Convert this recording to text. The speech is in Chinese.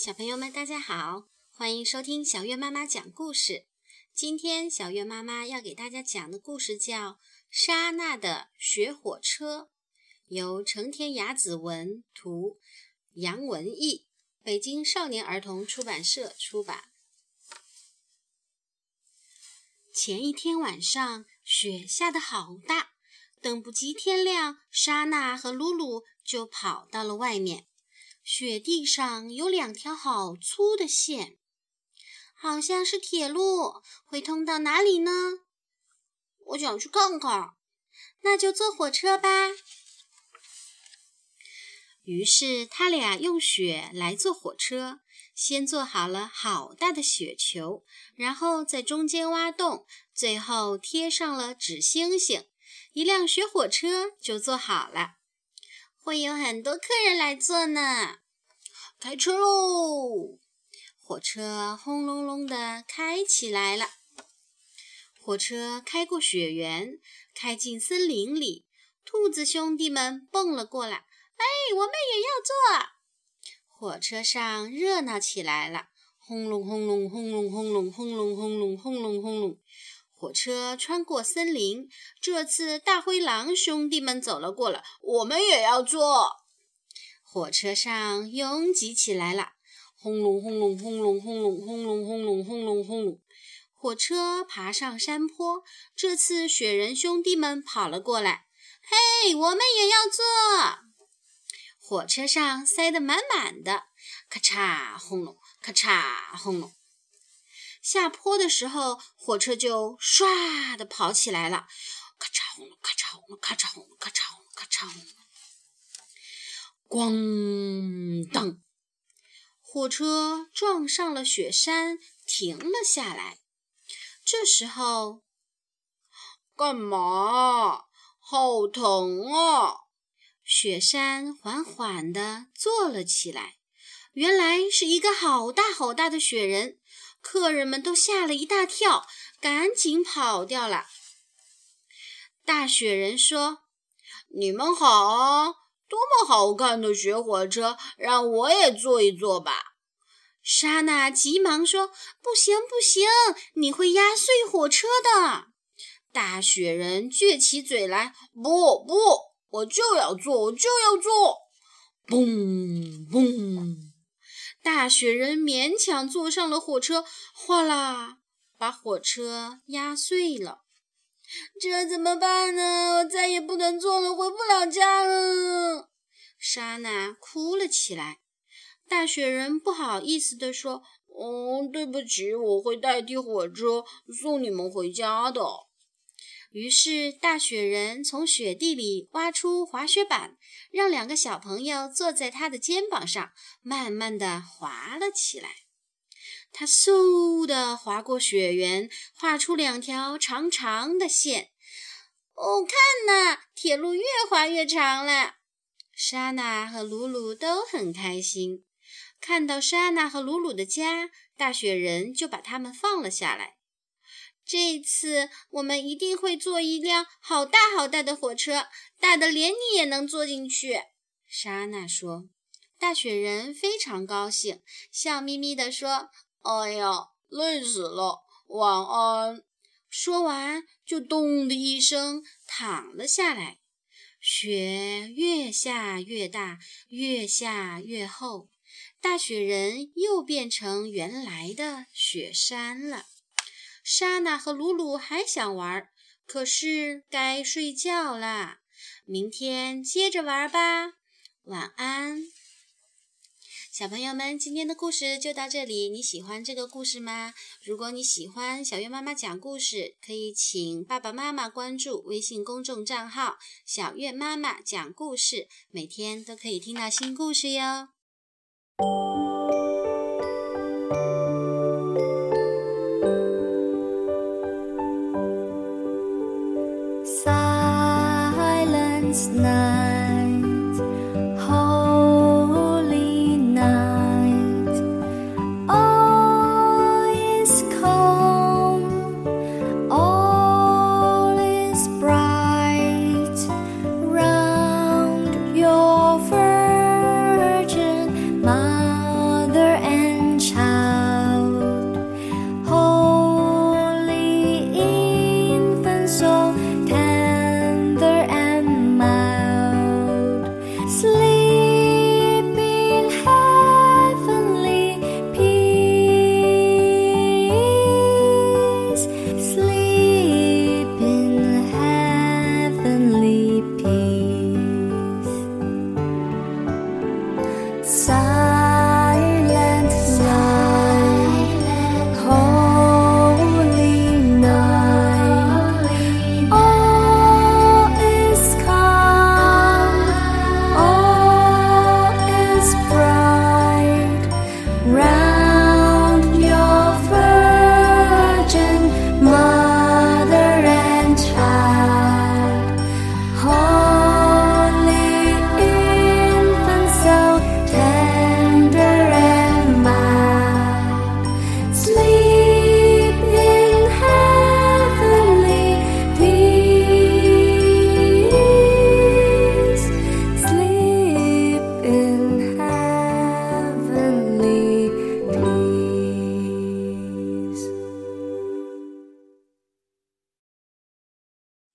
小朋友们，大家好，欢迎收听小月妈妈讲故事。今天小月妈妈要给大家讲的故事叫《莎娜的雪火车》，由成田雅子文图，杨文艺，北京少年儿童出版社出版。前一天晚上，雪下得好大，等不及天亮，莎娜和露露就跑到了外面。雪地上有两条好粗的线，好像是铁路，会通到哪里呢？我想去看看。那就坐火车吧。于是他俩用雪来坐火车，先做好了好大的雪球，然后在中间挖洞，最后贴上了纸星星，一辆雪火车就做好了。会有很多客人来坐呢。开车喽！火车轰隆隆的开起来了。火车开过雪原开进森林里兔子兄弟们蹦了过来哎我们也要坐火车上热闹起来了轰隆轰隆轰隆轰隆轰隆轰隆轰隆轰隆火车穿过森林，这次大灰狼兄弟们走了过来，我们也要坐。火车上拥挤起来了，轰隆轰隆轰隆轰隆轰隆轰隆轰隆轰隆。火车爬上山坡，这次雪人兄弟们跑了过来，嘿，我们也要坐。火车上塞得满满的，咔嚓轰隆，咔嚓轰隆。下坡的时候，火车就唰的跑起来了，咔嚓轰隆，咔嚓轰隆，咔嚓轰隆，咔嚓轰隆，咔嚓轰隆。咣当，火车撞上了雪山，停了下来。这时候，干嘛？好疼啊！雪山缓缓地坐了起来。原来是一个好大好大的雪人，客人们都吓了一大跳，赶紧跑掉了。大雪人说：“你们好，多么好看的雪火车，让我也坐一坐吧。”莎娜急忙说：“不行，不行，你会压碎火车的。”大雪人撅起嘴来：“不不，我就要坐，我就要坐！”嘣嘣，大雪人勉强坐上了火车，哗啦，把火车压碎了。这怎么办呢？我再也不能坐了，回不了家了。莎娜哭了起来。大雪人不好意思地说：“哦，对不起，我会代替火车送你们回家的。”于是，大雪人从雪地里挖出滑雪板，让两个小朋友坐在他的肩膀上，慢慢地滑了起来。他嗖地滑过雪原，画出两条长长的线。哦，看呐，铁路越滑越长了。莎娜和鲁鲁都很开心。看到莎娜和鲁鲁的家，大雪人就把他们放了下来。这次我们一定会坐一辆好大好大的火车，大的连你也能坐进去。莎娜说。大雪人非常高兴，笑眯眯地说：“哎呀，累死了，晚安。”说完就咚的一声躺了下来。雪越下越大，越下越厚。大雪人又变成原来的雪山了。莎娜和鲁鲁还想玩，可是该睡觉啦。明天接着玩吧。晚安，小朋友们，今天的故事就到这里。你喜欢这个故事吗？如果你喜欢小月妈妈讲故事，可以请爸爸妈妈关注微信公众账号“小月妈妈讲故事”，每天都可以听到新故事哟。